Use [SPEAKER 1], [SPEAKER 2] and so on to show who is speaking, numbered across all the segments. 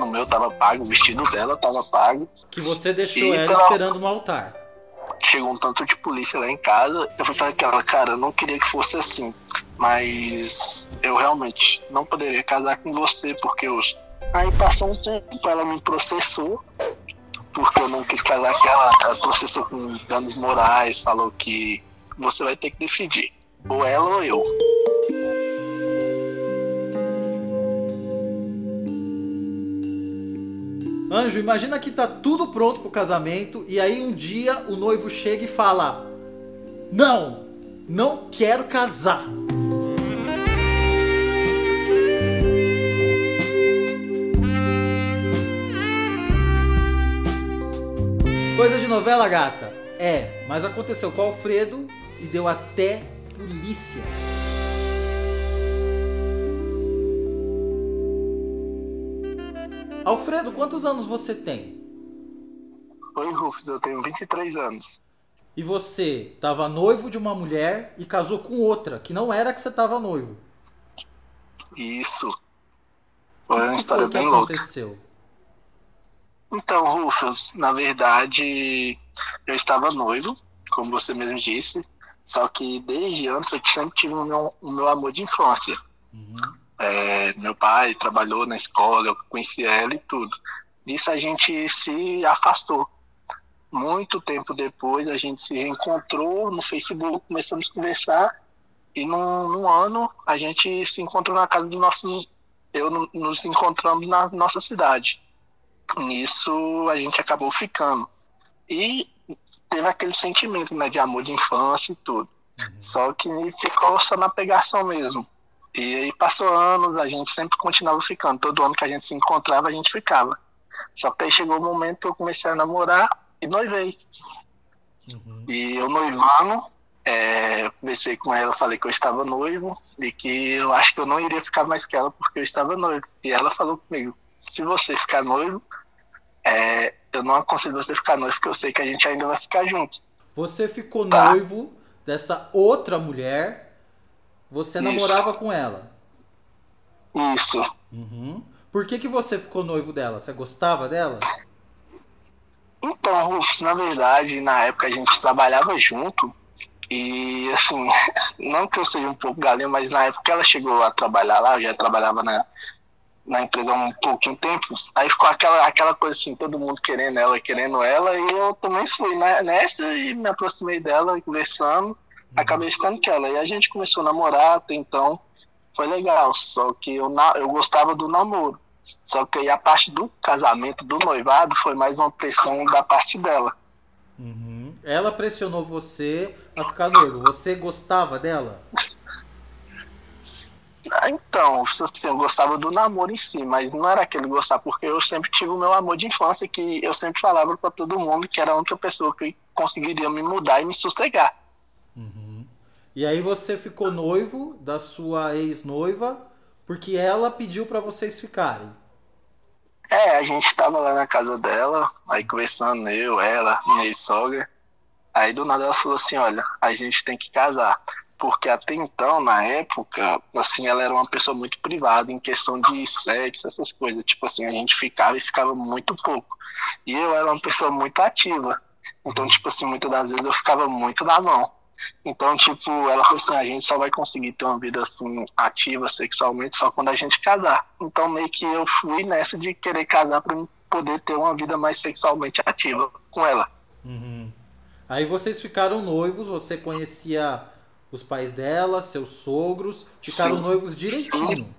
[SPEAKER 1] terno meu tava pago, o vestido dela tava pago.
[SPEAKER 2] Que você deixou
[SPEAKER 1] E
[SPEAKER 2] ela
[SPEAKER 1] pela-
[SPEAKER 2] esperando no altar.
[SPEAKER 1] Chegou um tanto de polícia lá em casa. Eu fui falar com ela, cara, eu não queria que fosse assim. Mas eu realmente não poderia casar com você, porque eu. Aí passou um tempo, ela me processou. Porque eu não quis casar com ela. Ela processou com danos morais, falou que você vai ter que decidir. Ou ela ou eu.
[SPEAKER 2] Anjo, imagina que tá tudo pronto pro casamento e aí um dia o noivo chega e fala: Não, não quero casar. Coisa de novela, gata? É, mas aconteceu com o Alfredo e deu até polícia. Alfredo, quantos anos você tem?
[SPEAKER 1] Oi, Rufus, eu tenho 23 anos.
[SPEAKER 2] E você tava noivo de uma mulher e casou com outra, que não era que você tava noivo.
[SPEAKER 1] Isso. Foi uma
[SPEAKER 2] O que
[SPEAKER 1] história
[SPEAKER 2] que
[SPEAKER 1] bem louca.
[SPEAKER 2] aconteceu?
[SPEAKER 1] Então, Rufus, na verdade, eu estava noivo, como você mesmo disse, só que desde antes eu sempre tive o meu, o meu amor de infância.
[SPEAKER 2] Uhum.
[SPEAKER 1] É, meu pai trabalhou na escola, eu conheci ela e tudo. Nisso a gente se afastou. Muito tempo depois a gente se reencontrou no Facebook, começamos a conversar e num, num ano a gente se encontrou na casa do nosso. Eu no- nos encontramos na nossa cidade. Nisso a gente acabou ficando. E teve aquele sentimento né, de amor de infância e tudo. Só que ficou só na pegação mesmo. E aí passou anos, a gente sempre continuava ficando. Todo ano que a gente se encontrava, a gente ficava. Só que aí chegou o momento que eu comecei a namorar e noivei.
[SPEAKER 2] Uhum.
[SPEAKER 1] E eu noivando, é, eu conversei com ela, falei que eu estava noivo e que eu acho que eu não iria ficar mais com ela porque eu estava noivo. E ela falou comigo, se você ficar noivo, é, eu não aconselho você ficar noivo porque eu sei que a gente ainda vai ficar junto.
[SPEAKER 2] Você ficou
[SPEAKER 1] Tá.
[SPEAKER 2] noivo dessa outra mulher, você
[SPEAKER 1] Isso.
[SPEAKER 2] namorava com ela.
[SPEAKER 1] Isso.
[SPEAKER 2] Uhum. Por que, que você ficou noivo dela? Você gostava dela?
[SPEAKER 1] Então, Rufus, na verdade, na época a gente trabalhava junto e, assim, não que eu seja um pouco galinha, mas na época ela chegou a trabalhar lá, eu já trabalhava na, na empresa há um pouquinho tempo, aí ficou aquela, aquela coisa assim, todo mundo querendo ela, querendo ela, e eu também fui né, nessa e me aproximei dela, conversando, acabei ficando com ela. E a gente começou a namorar, até então foi legal, só que eu, na- eu gostava do namoro. Só que aí a parte do casamento, do noivado, foi mais uma pressão da parte dela.
[SPEAKER 2] Uhum. Ela pressionou você a ficar noivo. Você gostava dela?
[SPEAKER 1] Ah, Então, assim, eu gostava do namoro em si, mas não era aquele gostar, porque eu sempre tive o meu amor de infância, que eu sempre falava pra todo mundo que era a única pessoa que conseguiria me mudar e me sossegar.
[SPEAKER 2] Uhum. E aí você ficou noivo da sua ex-noiva porque ela pediu pra vocês ficarem.
[SPEAKER 1] É, a gente tava lá na casa dela, aí conversando, eu, ela, minha ex-sogra. Aí do nada ela falou assim, olha, a gente tem que casar. Porque até então, na época, assim, ela era uma pessoa muito privada em questão de sexo, essas coisas. Tipo assim, a gente ficava e ficava muito pouco. E eu era uma pessoa muito ativa. Então, tipo assim, muitas das vezes eu ficava muito na mão. Então, tipo, ela falou assim, a gente só vai conseguir ter uma vida assim ativa sexualmente só quando a gente casar. Então, meio que eu fui nessa de querer casar pra mim poder ter uma vida mais sexualmente ativa com ela.
[SPEAKER 2] Uhum. Aí vocês ficaram noivos, você conhecia os pais dela, seus sogros, ficaram
[SPEAKER 1] Sim.
[SPEAKER 2] noivos direitinho.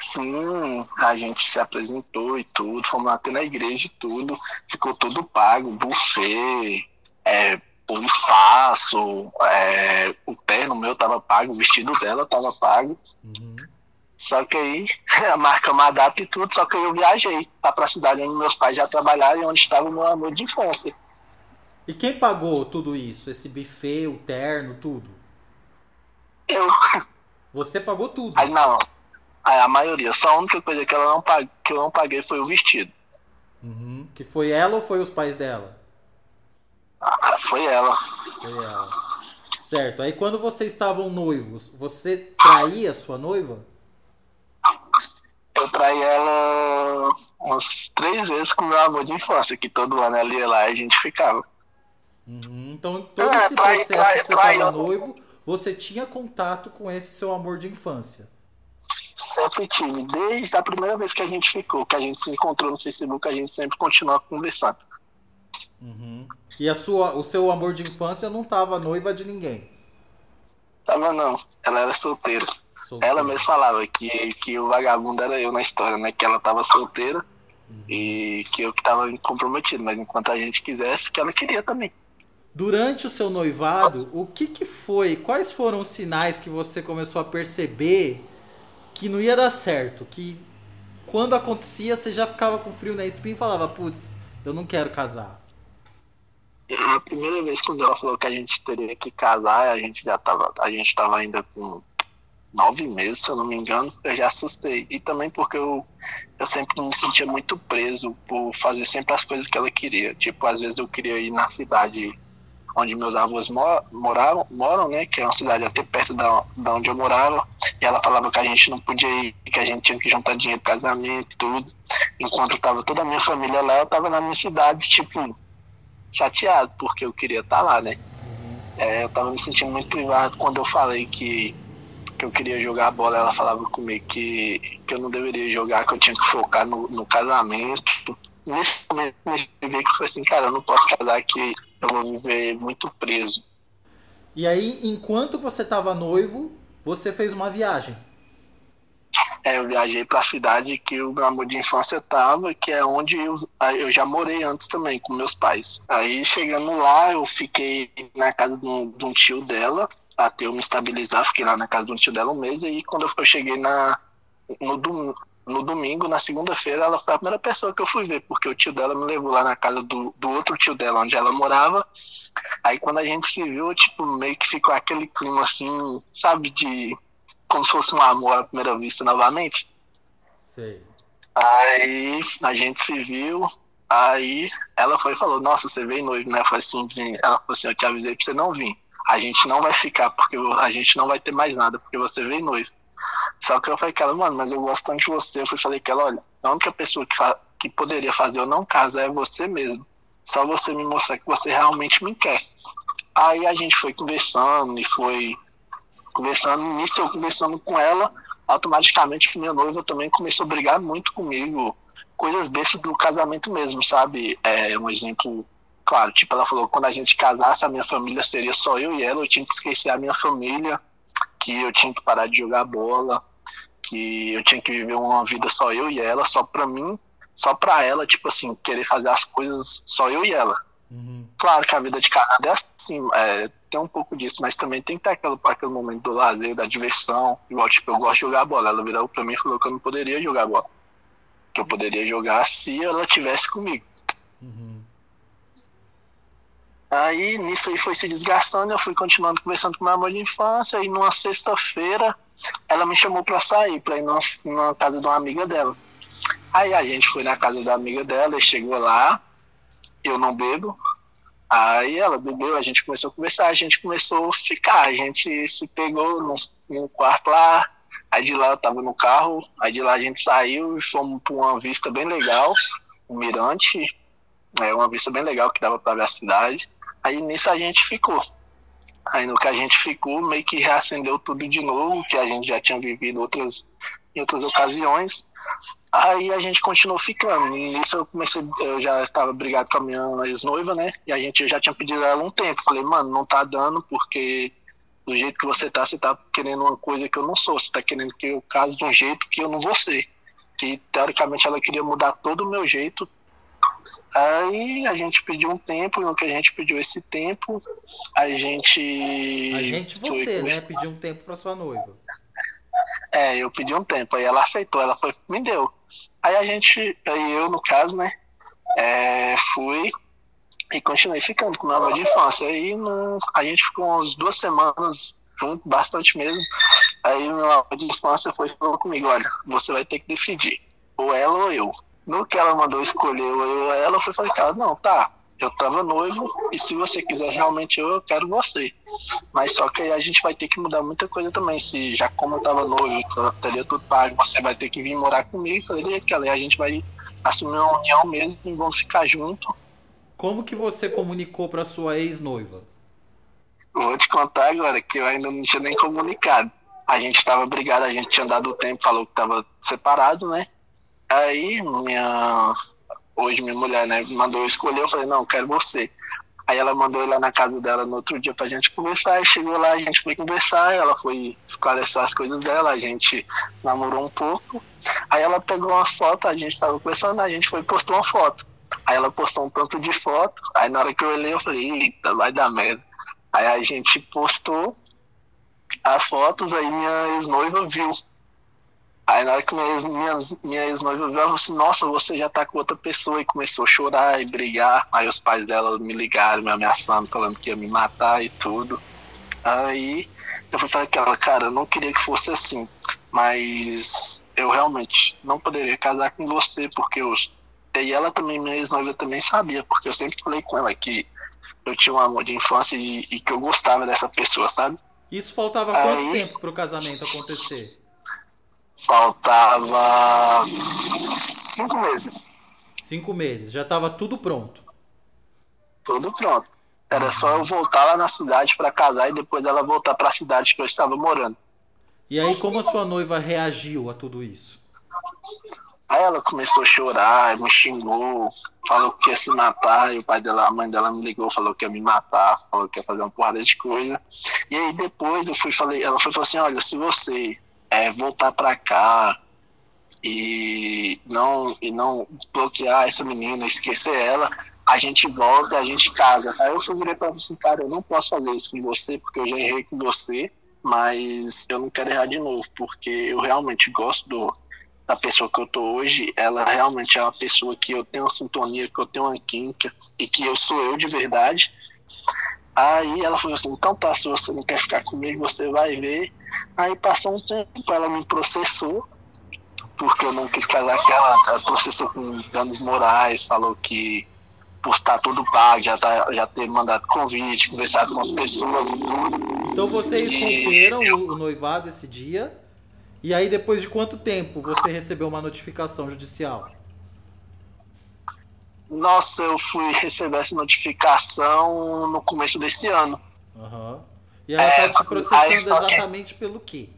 [SPEAKER 1] Sim, a gente se apresentou e tudo, fomos até na igreja e tudo, ficou tudo pago, buffet, é, o espaço, é, o terno meu tava pago, o vestido dela tava pago.
[SPEAKER 2] Uhum.
[SPEAKER 1] Só que aí marcamos a data e tudo, só que aí eu viajei lá pra cidade onde meus pais já trabalharam e onde estava o meu amor de infância.
[SPEAKER 2] E quem pagou tudo isso? Esse buffet, o terno, tudo?
[SPEAKER 1] Eu,
[SPEAKER 2] Você pagou tudo.
[SPEAKER 1] aí não, a maioria, só a única coisa que, ela não pag, que eu não paguei foi o vestido.
[SPEAKER 2] Uhum. Que foi ela ou foi os pais dela?
[SPEAKER 1] Foi ela.
[SPEAKER 2] Foi ela. Certo. Aí quando vocês estavam noivos, você traía sua noiva?
[SPEAKER 1] Eu traí ela umas três vezes com meu amor de infância, que todo ano ela ia lá e a gente ficava.
[SPEAKER 2] Uhum, então, todo é, esse trai, processo trai, que você estava noivo, você tinha contato com esse seu amor de infância?
[SPEAKER 1] Sempre tive. Desde a primeira vez que a gente ficou, que a gente se encontrou no Facebook, a gente sempre continua conversando.
[SPEAKER 2] Uhum. E a sua, o seu amor de infância não estava noiva de ninguém?
[SPEAKER 1] Tava não. Ela era solteira. solteira. Ela mesma falava que, que o vagabundo era eu na história, né? Que ela tava solteira uhum. e que eu que tava comprometido. Mas enquanto a gente quisesse, que ela queria também.
[SPEAKER 2] Durante o seu noivado, o que, que foi? Quais foram os sinais que você começou a perceber que não ia dar certo? Que quando acontecia você já ficava com frio na espinha e falava, putz, eu não quero casar.
[SPEAKER 1] A primeira vez quando ela falou que a gente teria que casar, a gente já tava, a gente tava ainda com nove meses, se eu não me engano, eu já assustei. E também porque eu, eu sempre me sentia muito preso por fazer sempre as coisas que ela queria. Tipo, às vezes eu queria ir na cidade onde meus avós moravam, moram, né? Que é uma cidade até perto da, da onde eu morava. E ela falava que a gente não podia ir, que a gente tinha que juntar dinheiro casamento e tudo. Enquanto tava toda a minha família lá, eu tava na minha cidade, tipo, chateado, porque eu queria estar tá lá, né? É, eu tava me sentindo muito privado quando eu falei que, que eu queria jogar bola. Ela falava comigo que, que eu não deveria jogar, que eu tinha que focar no, no casamento. Nesse momento, eu vi que foi assim, cara, eu não posso casar que eu vou viver muito preso.
[SPEAKER 2] E aí, enquanto você estava noivo, você fez uma viagem.
[SPEAKER 1] É, eu viajei para a cidade que o meu amor de infância estava, que é onde eu, eu já morei antes também, com meus pais. Aí, chegando lá, eu fiquei na casa de um, de um tio dela, até eu me estabilizar, fiquei lá na casa de um tio dela um mês, e aí quando eu cheguei na, no, no domingo, na segunda-feira, ela foi a primeira pessoa que eu fui ver, porque o tio dela me levou lá na casa do, do outro tio dela, onde ela morava. Aí quando a gente se viu, tipo, meio que ficou aquele clima assim, sabe, de. Como se fosse um amor à primeira vista novamente.
[SPEAKER 2] Sei.
[SPEAKER 1] Aí a gente se viu, aí ela foi e falou, nossa, você veio noivo, né? Eu falei assim, ela falou assim, eu te avisei pra você não vir. A gente não vai ficar, porque a gente não vai ter mais nada, porque você veio noivo. Só que eu falei com ela, mano, mas eu gosto tanto de você. Eu falei com ela, olha, a única pessoa que, que poderia fazer eu não casar é você mesmo. Só você me mostrar que você realmente me quer. Aí a gente foi conversando e foi conversando. Nisso eu conversando com ela, automaticamente minha noiva também começou a brigar muito comigo. Coisas bestas do casamento mesmo, sabe? É um exemplo claro, tipo, ela falou quando a gente casasse, a minha família seria só eu e ela, eu tinha que esquecer a minha família que eu tinha que parar de jogar bola, que eu tinha que viver uma vida só eu e ela, só pra mim, só pra ela, tipo assim, querer fazer as coisas só eu e ela. Uhum. Claro que a vida de casado é assim, é, tem um pouco disso, mas também tem que ter aquele, aquele momento do lazer, da diversão. Igual, tipo, eu gosto de jogar bola. Ela virou pra mim e falou que eu não poderia jogar bola. Que eu poderia jogar se ela tivesse comigo. Uhum. Aí nisso aí foi se desgastando, eu fui continuando conversando com minha mãe de infância, e numa sexta-feira ela me chamou para sair, para ir numa, numa, casa de uma amiga dela. Aí a gente foi na casa da amiga dela e chegou lá, eu não bebo. Aí ela bebeu, a gente começou a conversar, a gente começou a ficar, a gente se pegou num, quarto lá, aí de lá eu tava no carro, aí de lá a gente saiu, fomos para uma vista bem legal, um mirante, é uma vista bem legal que dava para ver a cidade. Aí nisso a gente ficou. Aí no que a gente ficou, meio que reacendeu tudo de novo, que a gente já tinha vivido outras, em outras ocasiões. Aí a gente continuou ficando. Nisso eu comecei, eu já estava brigado com a minha ex-noiva, né? E a gente já tinha pedido ela um tempo. Falei, mano, não tá dando porque do jeito que você tá, você tá querendo uma coisa que eu não sou. Você tá querendo que eu case de um jeito que eu não vou ser. Que teoricamente ela queria mudar todo o meu jeito, Aí a gente pediu um tempo, e no que a gente pediu esse tempo, a gente.
[SPEAKER 2] A gente, você, né? Pediu um tempo para sua noiva.
[SPEAKER 1] É, eu pedi um tempo, aí ela aceitou, ela foi, me deu. Aí a gente, aí eu no caso, né, é, fui e continuei ficando com meu avô de infância. Aí no, a gente ficou umas duas semanas junto, bastante mesmo. Aí meu avô de infância foi falou comigo, olha, você vai ter que decidir, ou ela ou eu. No que ela mandou escolher eu ela, foi falei, cara, não, tá, eu tava noivo e se você quiser realmente eu, eu quero você. Mas só que aí a gente vai ter que mudar muita coisa também. Se já como eu tava noivo, eu teria tudo pago, você vai ter que vir morar comigo, falei que a gente vai assumir uma união mesmo e vamos ficar junto.
[SPEAKER 2] Como que você comunicou para sua ex-noiva?
[SPEAKER 1] Vou te contar agora que eu ainda não tinha nem comunicado. A gente estava brigado, a gente tinha dado o tempo, falou que estava separado, né? Aí minha hoje minha mulher, né, mandou eu escolher, eu falei, não, quero você. Aí ela mandou ir lá na casa dela no outro dia pra gente conversar, e chegou lá, a gente foi conversar, ela foi esclarecer as coisas dela, a gente namorou um pouco. Aí ela pegou umas fotos, a gente tava conversando, a gente foi postou uma foto. Aí ela postou um tanto de foto, aí na hora que eu olhei, eu falei, eita, vai dar merda. Aí a gente postou as fotos, aí minha ex-noiva viu. Aí na hora que minha, minha, minha ex-noiva viu, ela falou assim, nossa, você já tá com outra pessoa, e começou a chorar e brigar. Aí os pais dela me ligaram, me ameaçando, falando que ia me matar e tudo. Aí eu fui falar que ela, cara, eu não queria que fosse assim, mas eu realmente não poderia casar com você, porque eu. E ela também, minha ex-noiva também sabia, porque eu sempre falei com ela que eu tinha um amor de infância e, e que eu gostava dessa pessoa, sabe?
[SPEAKER 2] Isso faltava quanto Aí, tempo pro casamento acontecer?
[SPEAKER 1] Faltava cinco meses.
[SPEAKER 2] Cinco meses, já estava tudo pronto.
[SPEAKER 1] Tudo pronto. Era só eu voltar lá na cidade para casar e depois ela voltar para a cidade que eu estava morando.
[SPEAKER 2] E aí, como a sua noiva reagiu a tudo isso?
[SPEAKER 1] Aí ela começou a chorar, me xingou, falou que ia se matar, e o pai dela, a mãe dela me ligou, falou que ia me matar, falou que ia fazer uma porrada de coisa. E aí depois eu fui falei, ela foi falou assim, olha, se você é, voltar para cá e não, e não bloquear essa menina, esquecer ela, a gente volta, a gente casa. Aí eu fui virei pra ela assim, cara, eu não posso fazer isso com você, porque eu já errei com você, mas eu não quero errar de novo, porque eu realmente gosto do, da pessoa que eu tô hoje, ela realmente é uma pessoa que eu tenho uma sintonia, que eu tenho uma química e que eu sou eu de verdade. Aí ela falou assim, então tá, se você não quer ficar comigo, você vai ver. Aí passou um tempo, ela me processou, porque eu não quis casar com ela, ela processou com danos morais, falou que por estar tudo pago, já, tá, já ter mandado convite, conversado com as pessoas e tudo.
[SPEAKER 2] Então vocês romperam e... o noivado esse dia, e aí depois de quanto tempo você recebeu uma notificação judicial?
[SPEAKER 1] Nossa, eu fui receber essa notificação no começo desse ano.
[SPEAKER 2] Uhum. E ela tá é, tá te processando exatamente que... pelo quê?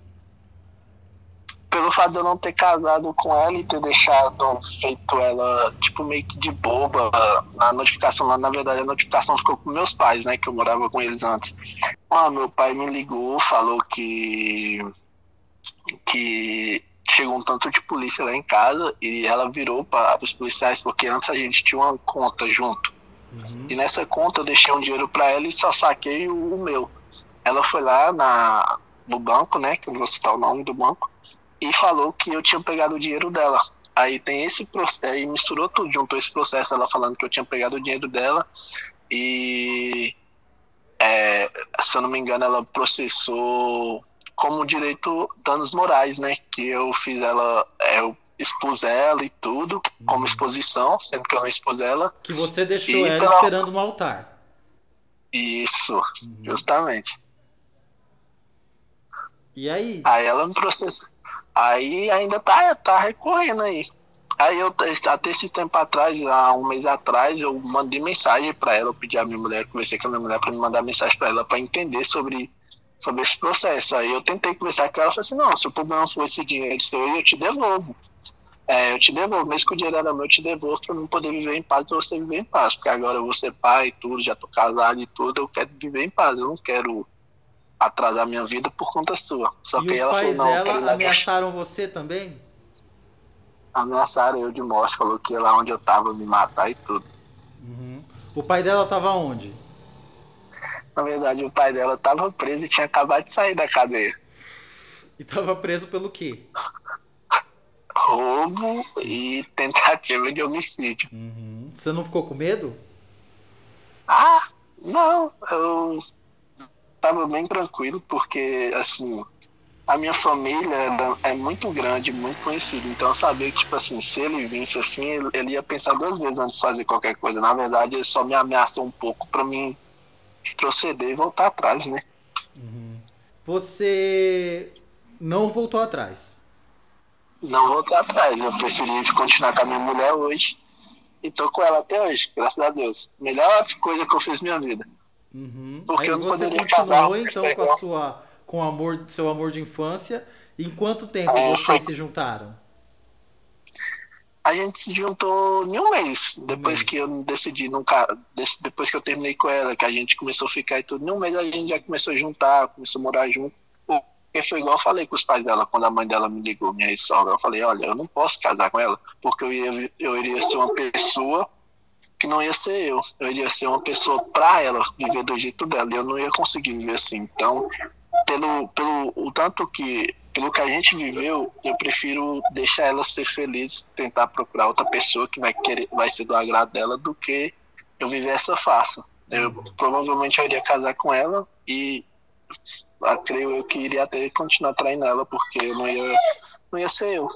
[SPEAKER 1] Pelo fato de eu não ter casado com ela e ter deixado feito ela, tipo, meio que de boba. A notificação lá, na verdade, a notificação ficou com meus pais, né? Que eu morava com eles antes. Ah, meu pai me ligou, falou que. que chegou um tanto de polícia lá em casa e ela virou para os policiais, porque antes a gente tinha uma conta junto. Uhum. E nessa conta eu deixei um dinheiro para ela e só saquei o, o, meu. Ela foi lá na, no banco, né, que eu não vou citar o nome do banco, e falou que eu tinha pegado o dinheiro dela. Aí tem esse processo, aí misturou tudo, juntou esse processo, ela falando que eu tinha pegado o dinheiro dela e, é, se eu não me engano, ela processou como direito danos morais, né? Que eu fiz ela, é, eu expus ela e tudo, como uhum. exposição, sendo que eu não expus ela.
[SPEAKER 2] Que você deixou ela pela... esperando no altar.
[SPEAKER 1] Isso, uhum. justamente.
[SPEAKER 2] E aí?
[SPEAKER 1] Aí ela me processou. Aí ainda tá, tá recorrendo aí. Aí eu, até esse tempo atrás, há um mês atrás, eu mandei mensagem para ela, eu pedi a minha mulher, conversei com a minha mulher para me mandar mensagem para ela para entender sobre sobre esse processo. Aí eu tentei conversar com ela e falei assim, não, se o problema for esse dinheiro seu eu te devolvo. É, eu te devolvo, mesmo que o dinheiro era meu, eu te devolvo para eu poder viver em paz e você viver em paz. Porque agora eu vou ser pai e tudo, já tô casado e tudo, eu quero viver em paz. Eu não quero atrasar minha vida por conta sua. Só
[SPEAKER 2] e
[SPEAKER 1] que
[SPEAKER 2] os
[SPEAKER 1] ela
[SPEAKER 2] pais falou, não, dela ameaçaram você também?
[SPEAKER 1] Ameaçaram eu de morte, falou que ia lá onde eu tava me matar e tudo.
[SPEAKER 2] Uhum. O pai dela tava onde?
[SPEAKER 1] Na verdade, o pai dela estava preso e tinha acabado de sair da cadeia.
[SPEAKER 2] E estava preso pelo quê?
[SPEAKER 1] Roubo e tentativa de homicídio.
[SPEAKER 2] Uhum. Você não ficou com medo?
[SPEAKER 1] Ah, não. Eu tava bem tranquilo, porque, assim, a minha família é muito grande, muito conhecida. Então eu sabia que, tipo assim, se ele visse assim, ele, ele ia pensar duas vezes antes de fazer qualquer coisa. Na verdade, ele só me ameaçou um pouco para mim proceder e voltar atrás, né?
[SPEAKER 2] Uhum. Você não voltou atrás?
[SPEAKER 1] Não voltei atrás. Eu preferi continuar com a minha mulher hoje. E tô com ela até hoje, graças a Deus. Melhor coisa que eu fiz na minha vida.
[SPEAKER 2] Uhum. Porque Aí eu não você poderia continuou casar, então com a sua com amor, seu amor de infância. Em quanto tempo é, vocês foi... se juntaram?
[SPEAKER 1] A gente se juntou em um mês, depois mês. que eu decidi nunca, depois que eu terminei com ela, que a gente começou a ficar e tudo. Em um mês a gente já começou a juntar, começou a morar junto. Porque foi igual eu falei com os pais dela, quando a mãe dela me ligou, minha sogra, eu falei, olha, eu não posso casar com ela, porque eu, ia, eu iria ser uma pessoa que não ia ser eu. Eu iria ser uma pessoa para ela viver do jeito dela. E eu não ia conseguir viver assim. Então, pelo, pelo o tanto que pelo que a gente viveu, eu prefiro deixar ela ser feliz, tentar procurar outra pessoa que vai querer, vai ser do agrado dela, do que eu viver essa farsa. Eu provavelmente eu iria casar com ela e ah, creio eu que iria até continuar traindo ela, porque eu não ia, não ia ser eu.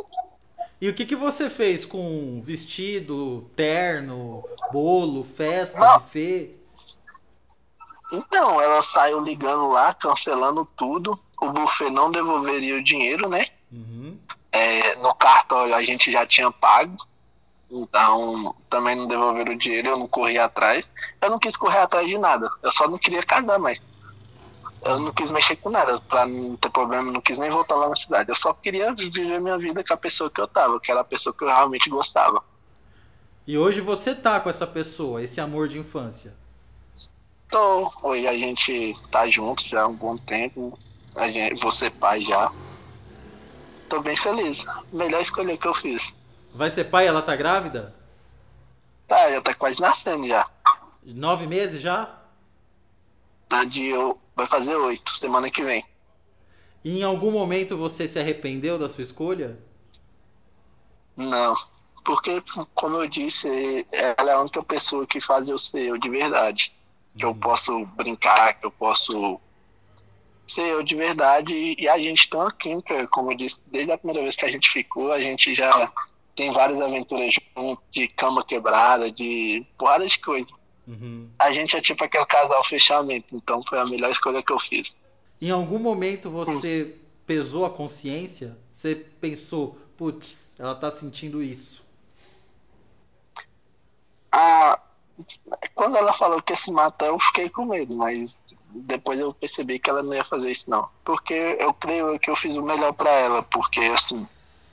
[SPEAKER 2] E o que, que você fez com vestido, terno, bolo, festa, não. buffet?
[SPEAKER 1] Então, ela saiu ligando lá, cancelando tudo. O buffet não devolveria o dinheiro, né? Uhum. É, no cartório a gente já tinha pago. Então, também não devolveram o dinheiro, eu não corri atrás. Eu não quis correr atrás de nada. Eu só não queria casar mais. Eu não quis mexer com nada, pra não ter problema, não quis nem voltar lá na cidade. Eu só queria viver minha vida com a pessoa que eu tava, que era a pessoa que eu realmente gostava.
[SPEAKER 2] E hoje você tá com essa pessoa, esse amor de infância?
[SPEAKER 1] Tô. Hoje a gente tá junto já há um bom tempo. A gente, você pai já. Tô bem feliz. Melhor escolha que eu fiz.
[SPEAKER 2] Vai ser pai ela tá grávida?
[SPEAKER 1] Tá, já tá quase nascendo já.
[SPEAKER 2] Nove meses já?
[SPEAKER 1] Tá de. Vai fazer oito, semana que vem.
[SPEAKER 2] E em algum momento você se arrependeu da sua escolha?
[SPEAKER 1] Não. Porque, como eu disse, ela é a única pessoa que faz eu ser eu de verdade que eu posso brincar, que eu posso ser eu de verdade. E a gente tem uma química, como eu disse, desde a primeira vez que a gente ficou, a gente já tem várias aventuras juntos, de cama quebrada, de porrada de coisa. Uhum. A gente é tipo aquele casal fechamento, então foi a melhor escolha que eu fiz.
[SPEAKER 2] Em algum momento você hum. pesou a consciência? Você pensou, putz, ela tá sentindo isso?
[SPEAKER 1] Ah, quando ela falou que ia se matar, eu fiquei com medo, mas depois eu percebi que ela não ia fazer isso não. Porque eu creio que eu fiz o melhor para ela, porque assim,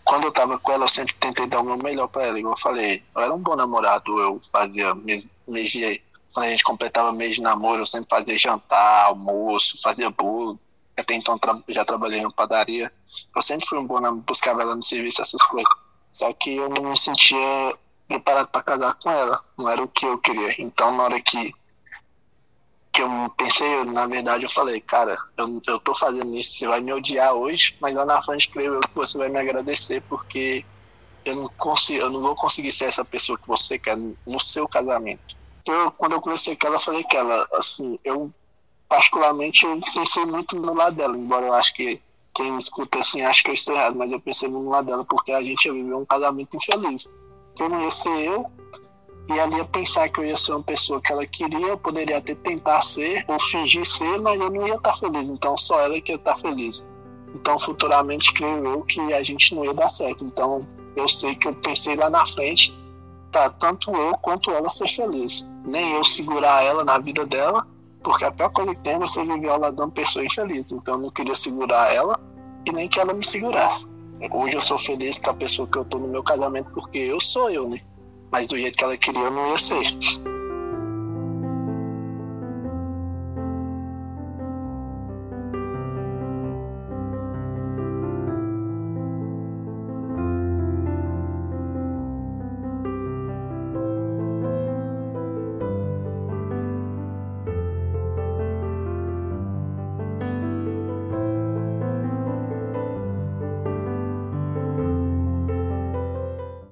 [SPEAKER 1] quando eu tava com ela, eu sempre tentei dar o meu melhor para ela, igual eu falei, eu era um bom namorado, eu fazia mês, mês de, quando a gente completava mês de namoro, eu sempre fazia jantar, almoço, fazia bolo. Até então já trabalhei em padaria. Eu sempre fui um bom namorado, buscava ela no serviço, essas coisas. Só que eu não me sentia preparado para casar com ela. Não era o que eu queria. Então, na hora que, que eu pensei, na verdade, eu falei, cara, eu, eu tô fazendo isso, você vai me odiar hoje, mas lá na frente, creio eu que você vai me agradecer, porque eu não, consigo, eu não vou conseguir ser essa pessoa que você quer no seu casamento. Eu, quando eu conversei com ela, falei que ela, assim, eu, particularmente, eu pensei muito no lado dela, embora eu acho que quem me escuta assim acha que eu estou errado, mas eu pensei no lado dela porque a gente ia viver um casamento infeliz eu não ia ser eu, e ela ia pensar que eu ia ser uma pessoa que ela queria, eu poderia até tentar ser ou fingir ser, mas eu não ia estar feliz. Então só ela que ia estar feliz. Então futuramente creio eu que a gente não ia dar certo. Então eu sei que eu pensei lá na frente para tanto eu quanto ela ser feliz. Nem eu segurar ela na vida dela, porque a pior coisa que tem é você viver ao lado de uma pessoa infeliz. Então eu não queria segurar ela e nem que ela me segurasse. Hoje eu sou feliz com a pessoa que eu tô no meu casamento porque eu sou eu, né? Mas do jeito que ela queria não ia ser.